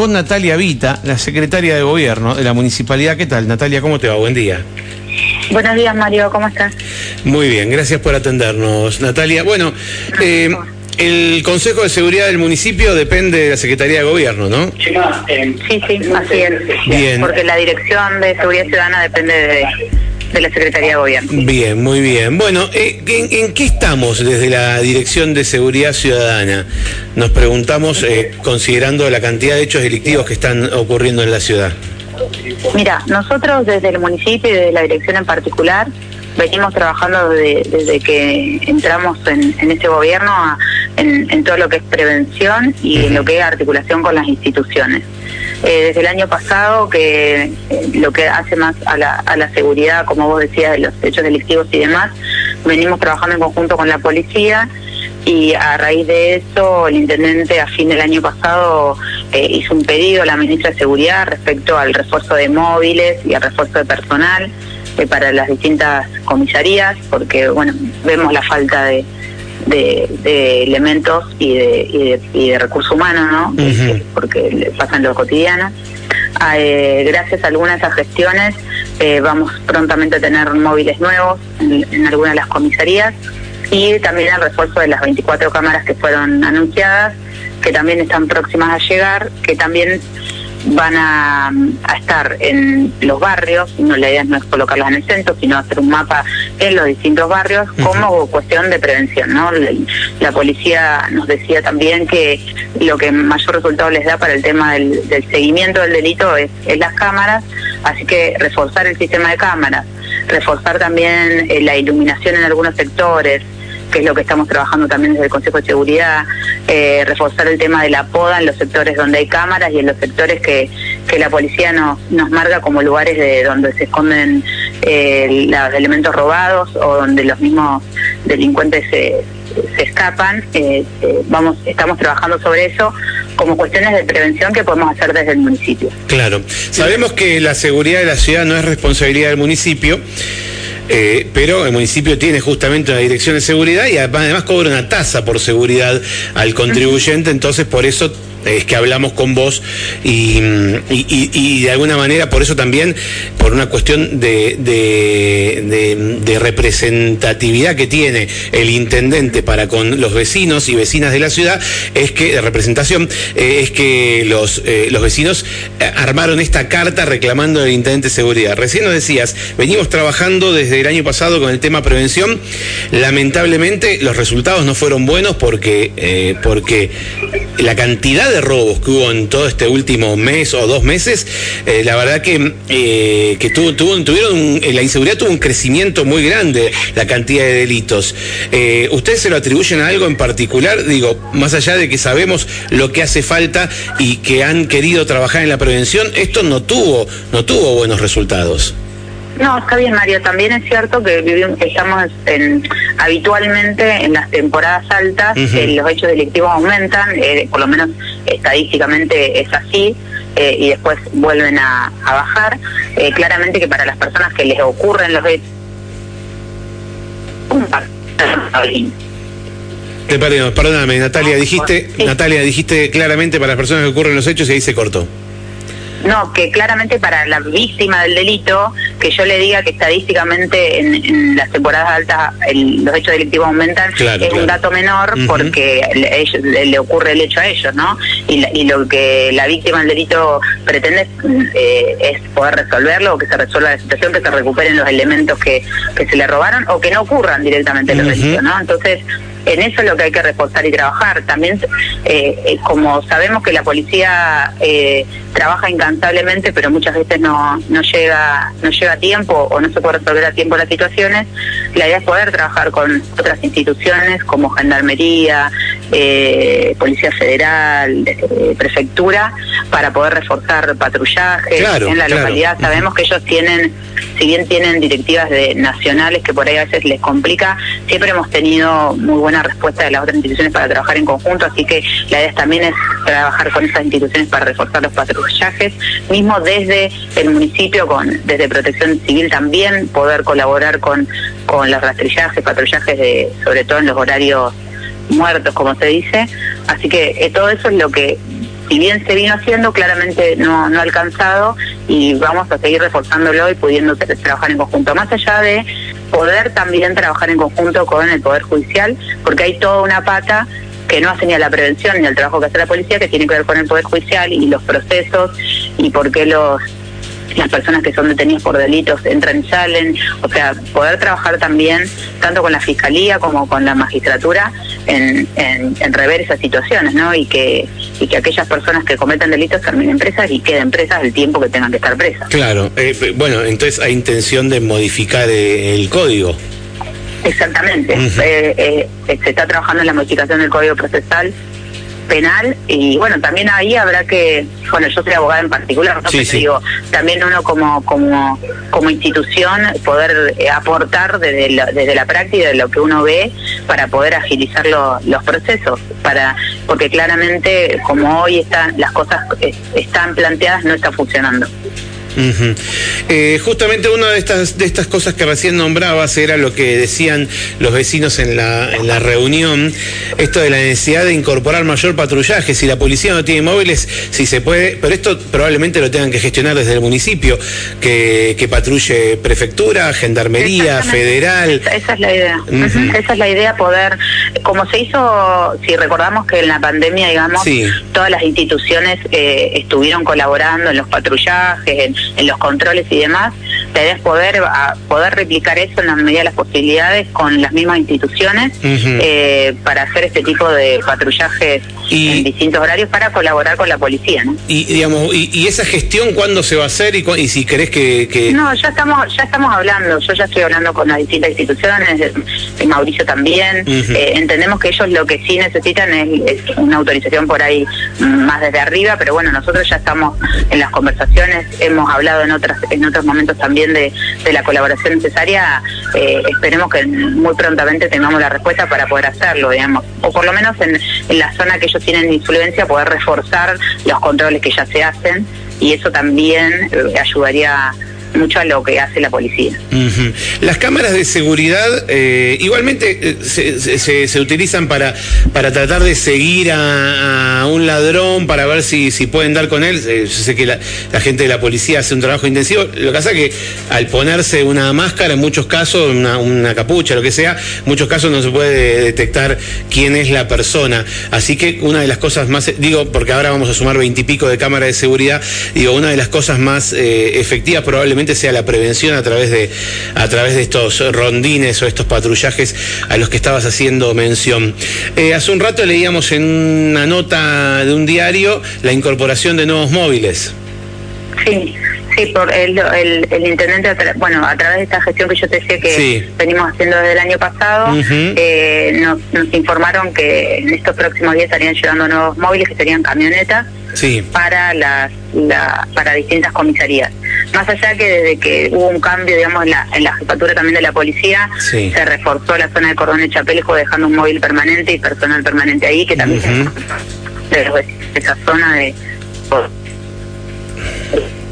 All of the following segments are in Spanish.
con Natalia Vita, la secretaria de Gobierno de la Municipalidad. ¿Qué tal, Natalia? ¿Cómo te va? Buen día. Buenos días, Mario. ¿Cómo estás? Muy bien, gracias por atendernos, Natalia. Bueno, eh, el Consejo de Seguridad del municipio depende de la Secretaría de Gobierno, ¿no? Sí, sí, así es. Bien. Porque la Dirección de Seguridad Ciudadana depende de, de la Secretaría de Gobierno. Bien, muy bien. Bueno, eh, ¿en, en qué estamos desde la Dirección de Seguridad Ciudadana? Nos preguntamos, eh, considerando la cantidad de hechos delictivos que están ocurriendo en la ciudad. Mira, nosotros desde el municipio y desde la dirección en particular venimos trabajando desde, desde que entramos en, en ese gobierno a- en, en todo lo que es prevención y en lo que es articulación con las instituciones. Eh, desde el año pasado, que eh, lo que hace más a la, a la seguridad, como vos decías, de los hechos delictivos y demás, venimos trabajando en conjunto con la policía y a raíz de eso el intendente a fin del año pasado eh, hizo un pedido a la ministra de Seguridad respecto al refuerzo de móviles y al refuerzo de personal eh, para las distintas comisarías, porque bueno vemos la falta de, de, de elementos y de, y, de, y de recursos humanos, ¿no? Ujú. Porque le pasan lo cotidiano. Ah, eh, gracias a algunas de esas gestiones eh, vamos prontamente a tener móviles nuevos en, en algunas de las comisarías y también el refuerzo de las 24 cámaras que fueron anunciadas, que también están próximas a llegar, que también van a, a estar en los barrios, no la idea no es colocarlas en el centro, sino hacer un mapa en los distintos barrios como cuestión de prevención, ¿no? La, la policía nos decía también que lo que mayor resultado les da para el tema del, del seguimiento del delito es, es las cámaras, así que reforzar el sistema de cámaras, reforzar también eh, la iluminación en algunos sectores, que es lo que estamos trabajando también desde el Consejo de Seguridad, eh, reforzar el tema de la poda en los sectores donde hay cámaras y en los sectores que, que la policía nos, nos marca como lugares de donde se esconden eh, los elementos robados o donde los mismos delincuentes se, se escapan. Eh, vamos, estamos trabajando sobre eso como cuestiones de prevención que podemos hacer desde el municipio. Claro. Sabemos que la seguridad de la ciudad no es responsabilidad del municipio. Eh, pero el municipio tiene justamente una dirección de seguridad y además además cobra una tasa por seguridad al contribuyente, entonces por eso es que hablamos con vos y, y- y- de alguna manera por eso también, por una cuestión de, de- representatividad que tiene el intendente para con los vecinos y vecinas de la ciudad, es que, de representación, eh, es que los, eh, los vecinos eh, armaron esta carta reclamando al intendente de seguridad. Recién nos decías, venimos trabajando desde el año pasado con el tema prevención, lamentablemente los resultados no fueron buenos porque, porque la cantidad de robos que hubo en todo este último mes o dos meses, eh, la verdad que, eh, que tuvo, tuvieron eh, la inseguridad tuvo un crecimiento muy grande, la cantidad de delitos. ¿Ustedes se lo atribuyen a algo en particular? Digo, más allá de que sabemos lo que hace falta y que han querido trabajar en la prevención, esto no tuvo, no tuvo buenos resultados. No, está bien, Mario. También es cierto que vivimos, estamos en, habitualmente en las temporadas altas, eh, los hechos delictivos aumentan, eh, por lo menos estadísticamente es así, eh, y después vuelven a, a bajar. Claramente que para las personas que les ocurren los hechos... Te perdón, perdóname, Natalia, dijiste, Sí. Natalia, dijiste claramente para las personas que ocurren los hechos y ahí se cortó. No, que claramente para la víctima del delito, que yo le diga que estadísticamente en, en las temporadas altas el- los hechos delictivos aumentan, Claro, es claro. un dato menor porque le, ellos- le- le ocurre el hecho a ellos, ¿no? Y, la- y lo que la víctima del delito pretende eh, es poder resolverlo o que se resuelva la situación, que se recuperen los elementos que, que se le robaron o que no ocurran directamente los Ujú. delitos, ¿no? Entonces, en eso es lo que hay que reforzar y trabajar. También, eh, eh, como sabemos que la policía eh, trabaja incansablemente, pero muchas veces no, no llega no llega a tiempo o no se puede resolver a tiempo las situaciones, la idea es poder trabajar con otras instituciones como Gendarmería, eh, Policía Federal, eh, Prefectura, para poder reforzar patrullaje Claro, en la claro. localidad. Sabemos que ellos tienen, si bien tienen directivas de nacionales que por ahí a veces les complica, siempre hemos tenido muy buena respuesta de las otras instituciones para trabajar en conjunto, así que la idea también es trabajar con esas instituciones para reforzar los patrullajes, mismo desde el municipio, con desde Protección Civil también, poder colaborar con, con los rastrillajes, patrullajes, de, sobre todo en los horarios muertos, como se dice. Así que eh, todo eso es lo que si bien se vino haciendo, claramente no, no ha alcanzado y vamos a seguir reforzándolo y pudiendo trabajar en conjunto. Más allá de poder también trabajar en conjunto con el Poder Judicial, porque hay toda una pata que no hace ni a la prevención ni al trabajo que hace la policía, que tiene que ver con el Poder Judicial y los procesos y por qué los las personas que son detenidas por delitos entran y salen, o sea, poder trabajar también tanto con la fiscalía como con la magistratura en, en, rever esas situaciones, ¿no? Y que, y que aquellas personas que cometen delitos terminen presas y queden presas el tiempo que tengan que estar presas. Claro, eh, bueno, entonces hay intención de modificar eh, el código. Exactamente, eh, se está trabajando en la modificación del código procesal penal y bueno también ahí habrá que bueno yo soy abogada en particular ¿no? digo también uno como como como institución poder eh, aportar desde la, desde la práctica de lo que uno ve para poder agilizar los procesos para porque claramente como hoy están las cosas eh, están planteadas no está funcionando eh, justamente una de estas, de estas cosas que recién nombrabas era lo que decían los vecinos en la, en la reunión, esto de la necesidad de incorporar mayor patrullaje. Si la policía no tiene móviles, si se puede, pero esto probablemente lo tengan que gestionar desde el municipio, que, que patrulle prefectura, gendarmería, federal. Esa, es la idea. Esa es la idea, poder, como se hizo, si recordamos que en la pandemia, digamos, todas las instituciones eh, estuvieron colaborando en los patrullajes, en, en los controles y demás, la poder, poder replicar eso en la medida de las posibilidades con las mismas instituciones eh, para hacer este tipo de patrullajes en distintos horarios para colaborar con la policía. ¿no? Y, digamos, y, esa gestión cuándo se va a hacer y, y si querés que, No, ya estamos, ya estamos hablando, yo ya estoy hablando con las distintas instituciones, Mauricio también, eh, entendemos que ellos lo que sí necesitan es, una autorización por ahí más desde arriba, pero bueno, nosotros ya estamos en las conversaciones, hemos hablado en otras en otros momentos también de, la colaboración necesaria, eh, esperemos que muy prontamente tengamos la respuesta para poder hacerlo, digamos, o por lo menos en, en la zona que ellos tienen influencia poder reforzar los controles que ya se hacen y eso también eh, ayudaría mucho a lo que hace la policía. Las cámaras de seguridad eh, igualmente eh, se, utilizan para, para tratar de seguir a, un ladrón, para ver si, si pueden dar con él. Eh, yo sé que la, gente de la policía hace un trabajo intensivo. Lo que pasa es que al ponerse una máscara, en muchos casos, una, una capucha, lo que sea, en muchos casos no se puede detectar quién es la persona. Así que una de las cosas más, digo, porque ahora vamos a sumar veintipico de cámaras de seguridad, digo, una de las cosas más efectivas probablemente sea la prevención a través de a través de estos rondines o estos patrullajes a los que estabas haciendo mención. Eh, hace un rato leíamos en una nota de un diario la incorporación de nuevos móviles. Sí, sí, por el, el, intendente, bueno, a través de esta gestión que yo te decía que venimos haciendo desde el año pasado, eh, nos, nos, informaron que en estos próximos días estarían llegando nuevos móviles, que serían camionetas, para las la, para distintas comisarías. Más allá que desde que hubo un cambio, digamos, en la, en la jefatura también de la policía, se reforzó la zona de Cordón de Chapelejo dejando un móvil permanente y personal permanente ahí, que también esa zona de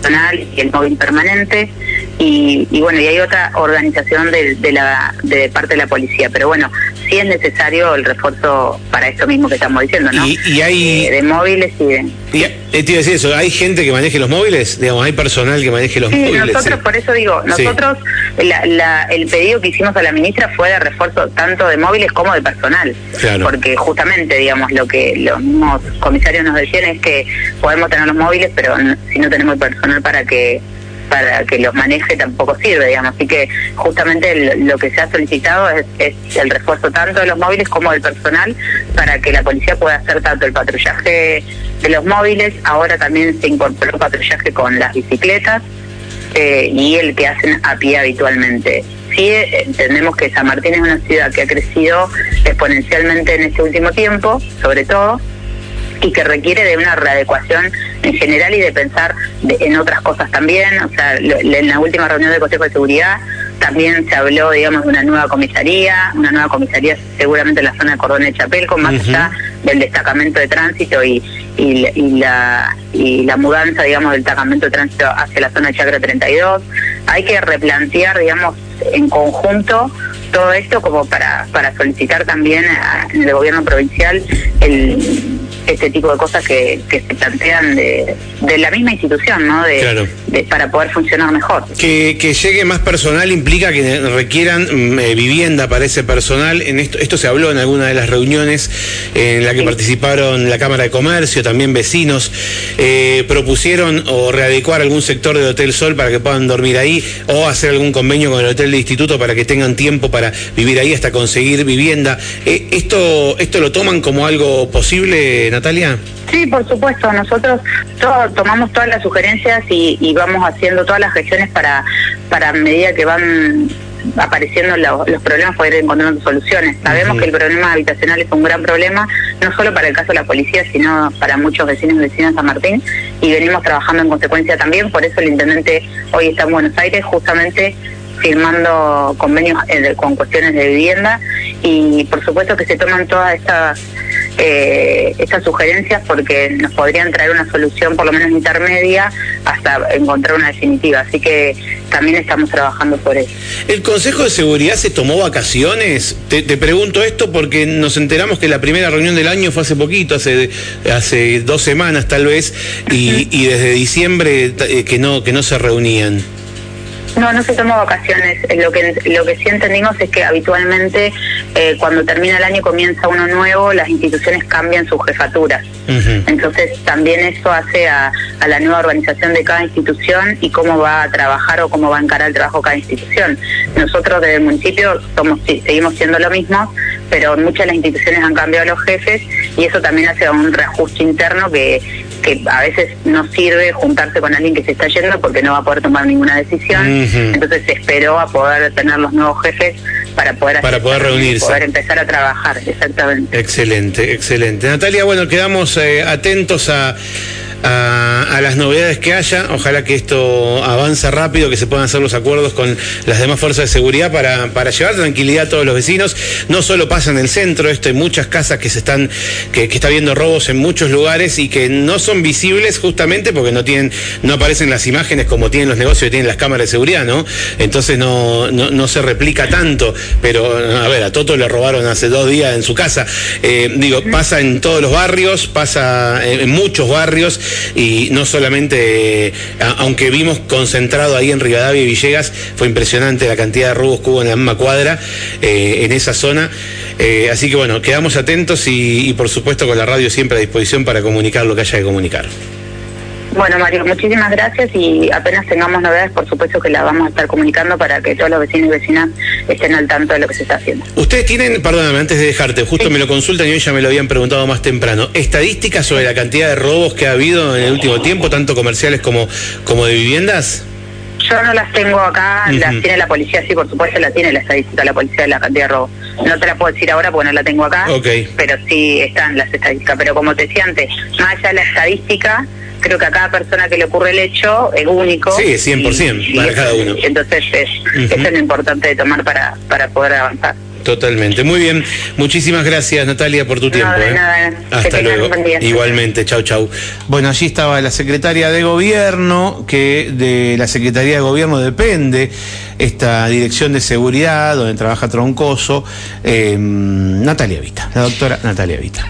personal y el móvil permanente. Y, y, bueno, y hay otra organización de, de, la de parte de la policía, pero bueno, sí es necesario el refuerzo para esto mismo que estamos diciendo, ¿no? Y, hay... Eh, de móviles y de... Y, eh, te iba a decir eso, ¿hay gente que maneje los móviles? Digamos, ¿hay personal que maneje los sí, móviles? Nosotros, por eso digo, nosotros, el pedido que hicimos a la ministra fue de refuerzo tanto de móviles como de personal. Claro. Porque justamente, digamos, lo que los mismos comisarios nos decían es que podemos tener los móviles, pero si no tenemos el personal para que para que los maneje tampoco sirve, digamos. Así que justamente lo que se ha solicitado es, el refuerzo tanto de los móviles como del personal para que la policía pueda hacer tanto el patrullaje de los móviles, ahora también se incorporó patrullaje con las bicicletas eh, y el que hacen a pie habitualmente. Sí, entendemos que San Martín es una ciudad que ha crecido exponencialmente en este último tiempo, sobre todo, y que requiere de una readecuación en general y de pensar en otras cosas también. O sea, en la última reunión del Consejo de Seguridad también se habló, digamos, de una nueva comisaría, una nueva comisaría seguramente en la zona de Cordón de Chapel, con más allá del destacamento de tránsito y, y, la, y la mudanza, digamos, del destacamento de tránsito hacia la zona de Chacra 32. Hay que replantear, digamos, en conjunto todo esto como para, para solicitar también al gobierno provincial el este tipo de cosas que, que se plantean de, de la misma institución, ¿no? De, Claro. de- para poder funcionar mejor. Que, que llegue más personal implica que requieran mm, eh, vivienda para ese personal. En esto, esto se habló en alguna de las reuniones en la que Sí. participaron la Cámara de Comercio, también vecinos. Eh, propusieron o readecuar algún sector del Hotel Sol para que puedan dormir ahí o hacer algún convenio con el Hotel de Instituto para que tengan tiempo para vivir ahí hasta conseguir vivienda. Eh, ¿esto, ¿Esto lo toman como algo posible, Natalia? Sí, por supuesto. Nosotros todo- tomamos todas las sugerencias y, y vamos haciendo todas las gestiones para, para a medida que van apareciendo lo- los problemas poder ir encontrando soluciones. Sabemos que el problema habitacional es un gran problema, no solo para el caso de la policía, sino para muchos vecinos y vecinas de San Martín, y venimos trabajando en consecuencia también, por eso el intendente hoy está en Buenos Aires justamente firmando convenios eh, con cuestiones de vivienda y por supuesto que se toman todas estas eh, estas sugerencias porque nos podrían traer una solución por lo menos intermedia hasta encontrar una definitiva. Así que también estamos trabajando por eso. ¿El Consejo de Seguridad se tomó vacaciones? Te, te pregunto esto porque nos enteramos que la primera reunión del año fue hace poquito, hace, hace dos semanas tal vez, y, y desde diciembre eh, que no, que no se reunían. No, no se tomó vacaciones. Eh, Lo que lo que sí entendimos es que habitualmente eh, cuando termina el año y comienza uno nuevo, las instituciones cambian sus jefaturas. Entonces también eso hace a, a la nueva organización de cada institución y cómo va a trabajar o cómo va a encarar el trabajo cada institución. Nosotros desde el municipio somos, sí, seguimos siendo lo mismo, pero muchas de las instituciones han cambiado los jefes y eso también hace un reajuste interno que, que a veces no sirve juntarse con alguien que se está yendo porque no va a poder tomar ninguna decisión. Entonces se esperó a poder tener los nuevos jefes para poder, Para poder reunirse. poder empezar a trabajar, exactamente. Excelente, excelente. Natalia, bueno, quedamos eh, atentos a, a, las novedades que haya. Ojalá que esto avance rápido, que se puedan hacer los acuerdos con las demás fuerzas de seguridad para, para llevar tranquilidad a todos los vecinos. No solo pasa en el centro, esto hay muchas casas que se están, que, está habiendo robos en muchos lugares y que no son visibles justamente porque no tienen, no aparecen las imágenes como tienen los negocios que tienen las cámaras de seguridad, ¿no? Entonces no, no, no se replica tanto. Pero, a ver, a Toto le robaron hace dos días en su casa. Eh, digo, pasa en todos los barrios, pasa en muchos barrios y no solamente, eh, aunque vimos concentrado ahí en Rivadavia y Villegas, fue impresionante la cantidad de robos que hubo en la misma cuadra, eh, en esa zona. Eh, así que bueno, quedamos atentos y por supuesto con la radio siempre a disposición para comunicar lo que haya que comunicar. Bueno, Mario, muchísimas gracias y apenas tengamos novedades, por supuesto que las vamos a estar comunicando para que todos los vecinos y vecinas estén al tanto de lo que se está haciendo. Ustedes tienen, perdóname, antes de dejarte, justo Sí. me lo consultan y hoy ya me lo habían preguntado más temprano, estadísticas sobre la cantidad de robos que ha habido en el último tiempo, tanto comerciales como, como de viviendas. Yo no las tengo acá, las tiene la policía, sí, por supuesto, la tiene la estadística la policía de la cantidad de robos. No te la puedo decir ahora porque no la tengo acá, Ok. pero sí están las estadísticas. Pero como te decía antes, más allá de la estadística, creo que a cada persona que le ocurre el hecho es único. Sí, 100% Y- para cada uno. Entonces, es, eso es lo importante de tomar para, para poder avanzar. Totalmente. Muy bien. Muchísimas gracias, Natalia, por tu tiempo. ¿eh? nada. Hasta luego. Igualmente. Chau, chau. Bueno, allí estaba la secretaria de Gobierno, que de la Secretaría de Gobierno depende esta dirección de seguridad, donde trabaja Troncoso, eh, Natalia Vita, la doctora Natalia Vita.